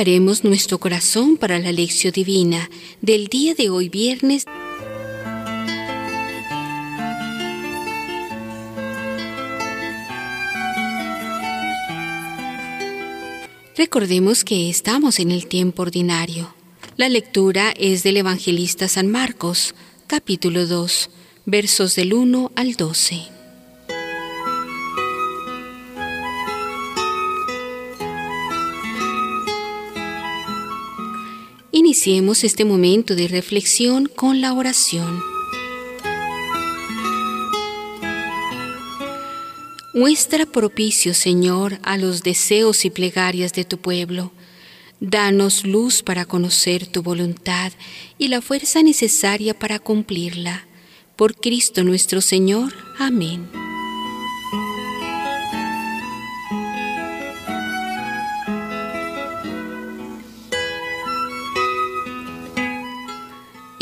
Preparemos nuestro corazón para la lección divina del día de hoy viernes. Recordemos que estamos en el tiempo ordinario. La lectura es del evangelista San Marcos, capítulo 2, versos del 1 al 12. Iniciemos este momento de reflexión con la oración. Muestra propicio, Señor, a los deseos y plegarias de tu pueblo. Danos luz para conocer tu voluntad y la fuerza necesaria para cumplirla. Por Cristo nuestro Señor. Amén.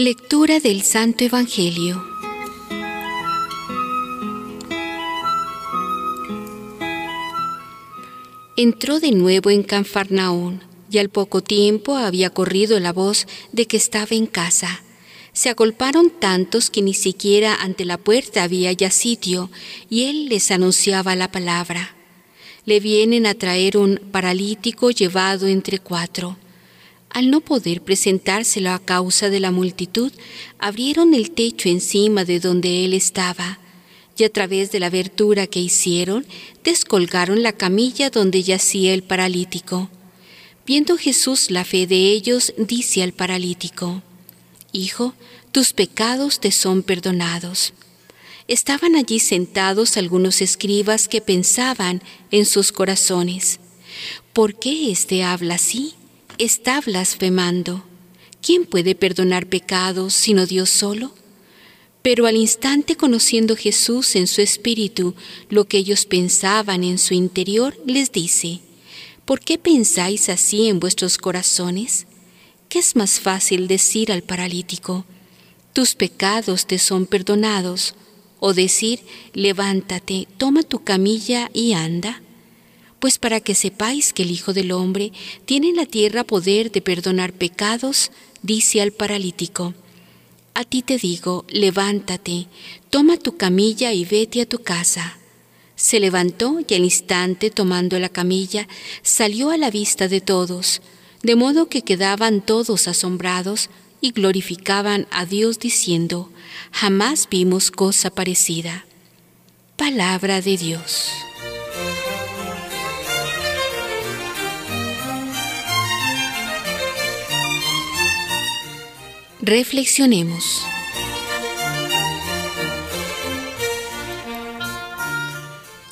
Lectura del Santo Evangelio. Entró de nuevo en Canfarnaún y al poco tiempo había corrido la voz de que estaba en casa. Se agolparon tantos que ni siquiera ante la puerta había ya sitio y él les anunciaba la palabra. Le vienen a traer un paralítico llevado entre cuatro al no poder presentárselo a causa de la multitud, abrieron el techo encima de donde él estaba, y a través de la abertura que hicieron, descolgaron la camilla donde yacía el paralítico. Viendo Jesús la fe de ellos, dice al paralítico, Hijo, tus pecados te son perdonados. Estaban allí sentados algunos escribas que pensaban en sus corazones, ¿por qué éste habla así? Está blasfemando. ¿Quién puede perdonar pecados sino Dios solo? Pero al instante conociendo Jesús en su espíritu lo que ellos pensaban en su interior, les dice, ¿por qué pensáis así en vuestros corazones? ¿Qué es más fácil decir al paralítico, tus pecados te son perdonados? O decir, levántate, toma tu camilla y anda. Pues para que sepáis que el Hijo del Hombre tiene en la tierra poder de perdonar pecados, dice al paralítico, A ti te digo, levántate, toma tu camilla y vete a tu casa. Se levantó y al instante, tomando la camilla, salió a la vista de todos, de modo que quedaban todos asombrados y glorificaban a Dios diciendo, Jamás vimos cosa parecida. Palabra de Dios. Reflexionemos.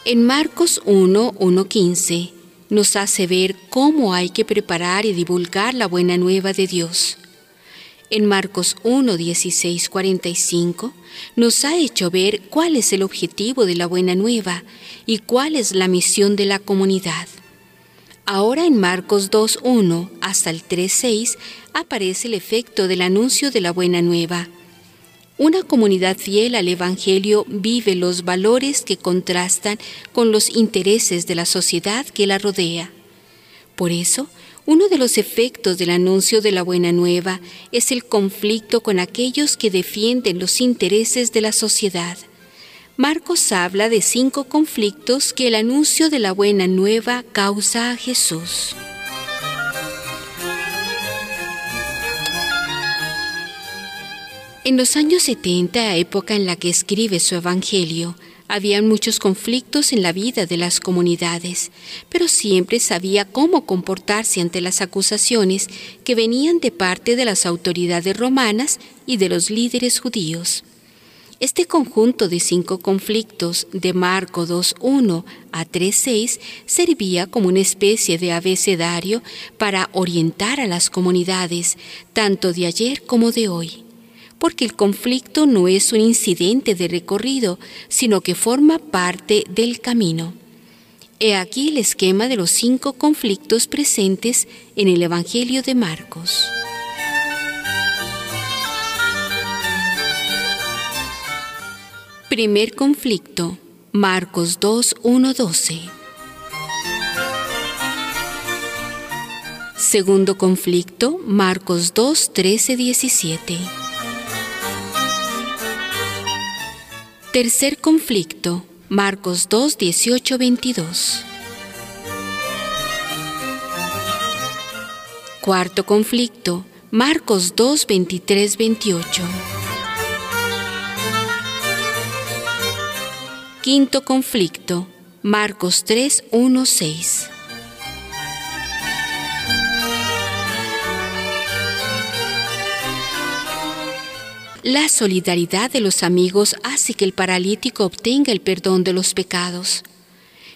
En Marcos 1, 1.15 nos hace ver cómo hay que preparar y divulgar la buena nueva de Dios. En Marcos 1, 16, 45 nos ha hecho ver cuál es el objetivo de la buena nueva y cuál es la misión de la comunidad. Ahora en Marcos 2.1 hasta el 3.6 aparece el efecto del anuncio de la buena nueva. Una comunidad fiel al Evangelio vive los valores que contrastan con los intereses de la sociedad que la rodea. Por eso, uno de los efectos del anuncio de la buena nueva es el conflicto con aquellos que defienden los intereses de la sociedad. Marcos habla de cinco conflictos que el anuncio de la buena nueva causa a Jesús. En los años 70, época en la que escribe su Evangelio, habían muchos conflictos en la vida de las comunidades, pero siempre sabía cómo comportarse ante las acusaciones que venían de parte de las autoridades romanas y de los líderes judíos. Este conjunto de cinco conflictos de Marco 2.1 a 3.6 servía como una especie de abecedario para orientar a las comunidades, tanto de ayer como de hoy. Porque el conflicto no es un incidente de recorrido, sino que forma parte del camino. He aquí el esquema de los cinco conflictos presentes en el Evangelio de Marcos. Primer conflicto, Marcos 2, 1, 12. Segundo conflicto, Marcos 2, 13, 17. Tercer conflicto, Marcos 2, 18, 22. Cuarto conflicto, Marcos 2, 23, 28. Quinto conflicto, Marcos 3, 1, 6. La solidaridad de los amigos hace que el paralítico obtenga el perdón de los pecados.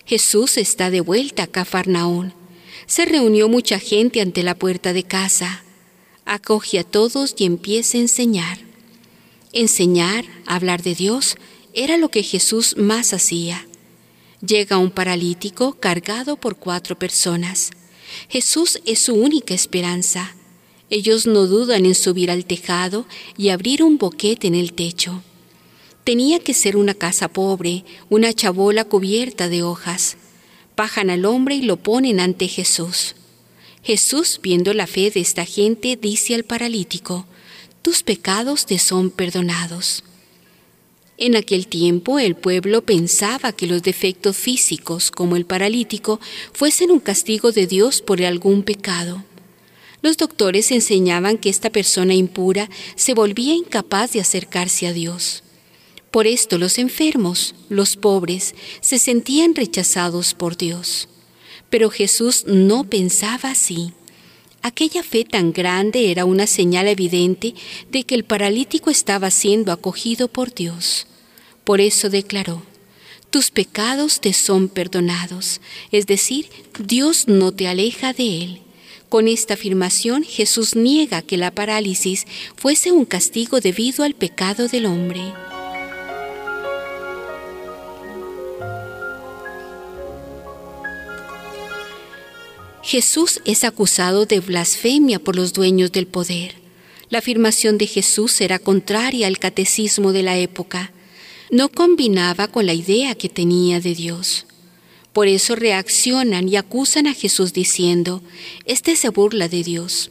Jesús está de vuelta a Cafarnaún. Se reunió mucha gente ante la puerta de casa. Acoge a todos y empieza a enseñar. Enseñar, hablar de Dios, era lo que Jesús más hacía. Llega un paralítico cargado por cuatro personas. Jesús es su única esperanza. Ellos no dudan en subir al tejado y abrir un boquete en el techo. Tenía que ser una casa pobre, una chabola cubierta de hojas. Bajan al hombre y lo ponen ante Jesús. Jesús, viendo la fe de esta gente, dice al paralítico, Tus pecados te son perdonados. En aquel tiempo el pueblo pensaba que los defectos físicos, como el paralítico, fuesen un castigo de Dios por algún pecado. Los doctores enseñaban que esta persona impura se volvía incapaz de acercarse a Dios. Por esto los enfermos, los pobres, se sentían rechazados por Dios. Pero Jesús no pensaba así. Aquella fe tan grande era una señal evidente de que el paralítico estaba siendo acogido por Dios. Por eso declaró, tus pecados te son perdonados, es decir, Dios no te aleja de él. Con esta afirmación Jesús niega que la parálisis fuese un castigo debido al pecado del hombre. Jesús es acusado de blasfemia por los dueños del poder. La afirmación de Jesús era contraria al catecismo de la época. No combinaba con la idea que tenía de Dios. Por eso reaccionan y acusan a Jesús diciendo, Este se burla de Dios.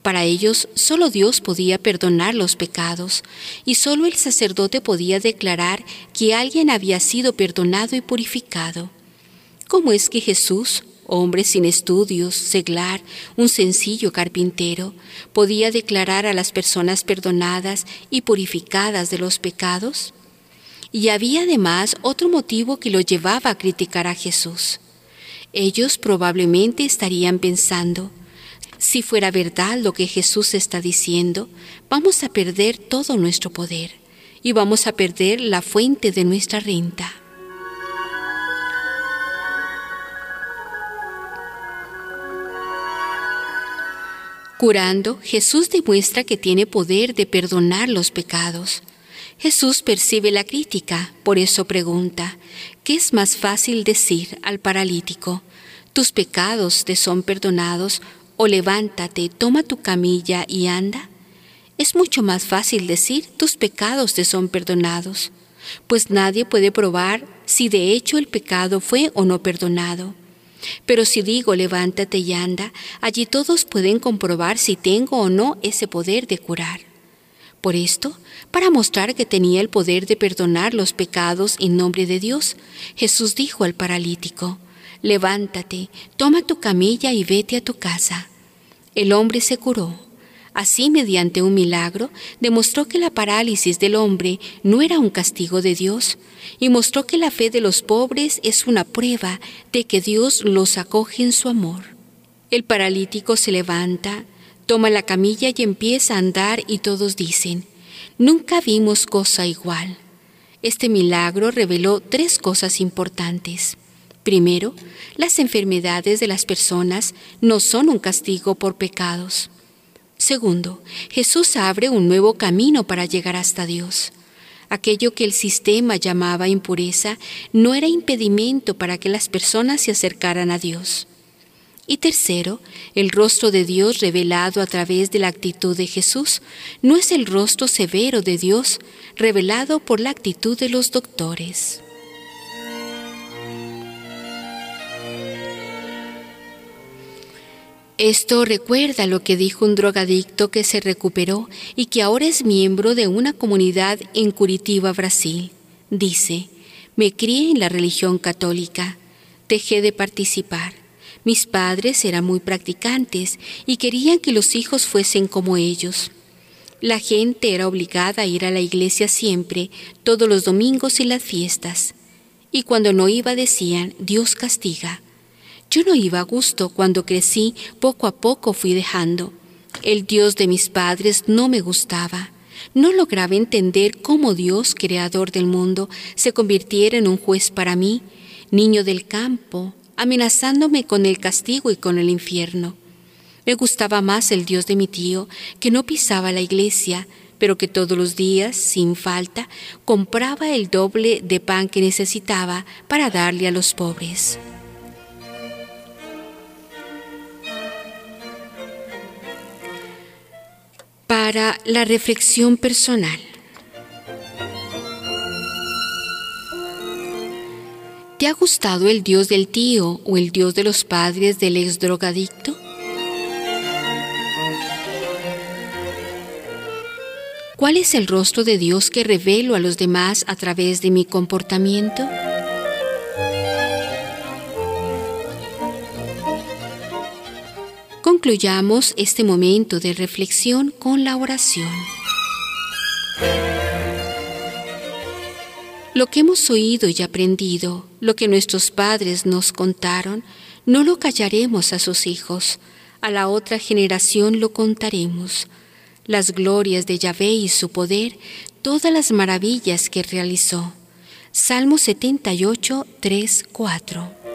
Para ellos solo Dios podía perdonar los pecados y solo el sacerdote podía declarar que alguien había sido perdonado y purificado. ¿Cómo es que Jesús, hombre sin estudios, seglar, un sencillo carpintero, podía declarar a las personas perdonadas y purificadas de los pecados? Y había además otro motivo que lo llevaba a criticar a Jesús. Ellos probablemente estarían pensando, si fuera verdad lo que Jesús está diciendo, vamos a perder todo nuestro poder y vamos a perder la fuente de nuestra renta. Curando, Jesús demuestra que tiene poder de perdonar los pecados. Jesús percibe la crítica, por eso pregunta, ¿qué es más fácil decir al paralítico? ¿Tus pecados te son perdonados? ¿O levántate, toma tu camilla y anda? Es mucho más fácil decir, tus pecados te son perdonados, pues nadie puede probar si de hecho el pecado fue o no perdonado. Pero si digo levántate y anda, allí todos pueden comprobar si tengo o no ese poder de curar. Por esto, para mostrar que tenía el poder de perdonar los pecados en nombre de Dios, Jesús dijo al paralítico, Levántate, toma tu camilla y vete a tu casa. El hombre se curó. Así, mediante un milagro, demostró que la parálisis del hombre no era un castigo de Dios y mostró que la fe de los pobres es una prueba de que Dios los acoge en su amor. El paralítico se levanta, Toma la camilla y empieza a andar y todos dicen, nunca vimos cosa igual. Este milagro reveló tres cosas importantes. Primero, las enfermedades de las personas no son un castigo por pecados. Segundo, Jesús abre un nuevo camino para llegar hasta Dios. Aquello que el sistema llamaba impureza no era impedimento para que las personas se acercaran a Dios. Y tercero, el rostro de Dios revelado a través de la actitud de Jesús no es el rostro severo de Dios revelado por la actitud de los doctores. Esto recuerda lo que dijo un drogadicto que se recuperó y que ahora es miembro de una comunidad en Curitiba, Brasil. Dice, me crié en la religión católica, dejé de participar. Mis padres eran muy practicantes y querían que los hijos fuesen como ellos. La gente era obligada a ir a la iglesia siempre, todos los domingos y las fiestas. Y cuando no iba decían, Dios castiga. Yo no iba a gusto cuando crecí, poco a poco fui dejando. El Dios de mis padres no me gustaba. No lograba entender cómo Dios, creador del mundo, se convirtiera en un juez para mí, niño del campo, amenazándome con el castigo y con el infierno. Me gustaba más el Dios de mi tío, que no pisaba la iglesia, pero que todos los días, sin falta, compraba el doble de pan que necesitaba para darle a los pobres. Para la reflexión personal. ¿Te ha gustado el Dios del tío o el Dios de los padres del ex drogadicto? ¿Cuál es el rostro de Dios que revelo a los demás a través de mi comportamiento? Concluyamos este momento de reflexión con la oración. Lo que hemos oído y aprendido, lo que nuestros padres nos contaron, no lo callaremos a sus hijos, a la otra generación lo contaremos. Las glorias de Yahvé y su poder, todas las maravillas que realizó. Salmo 78, 3, 4.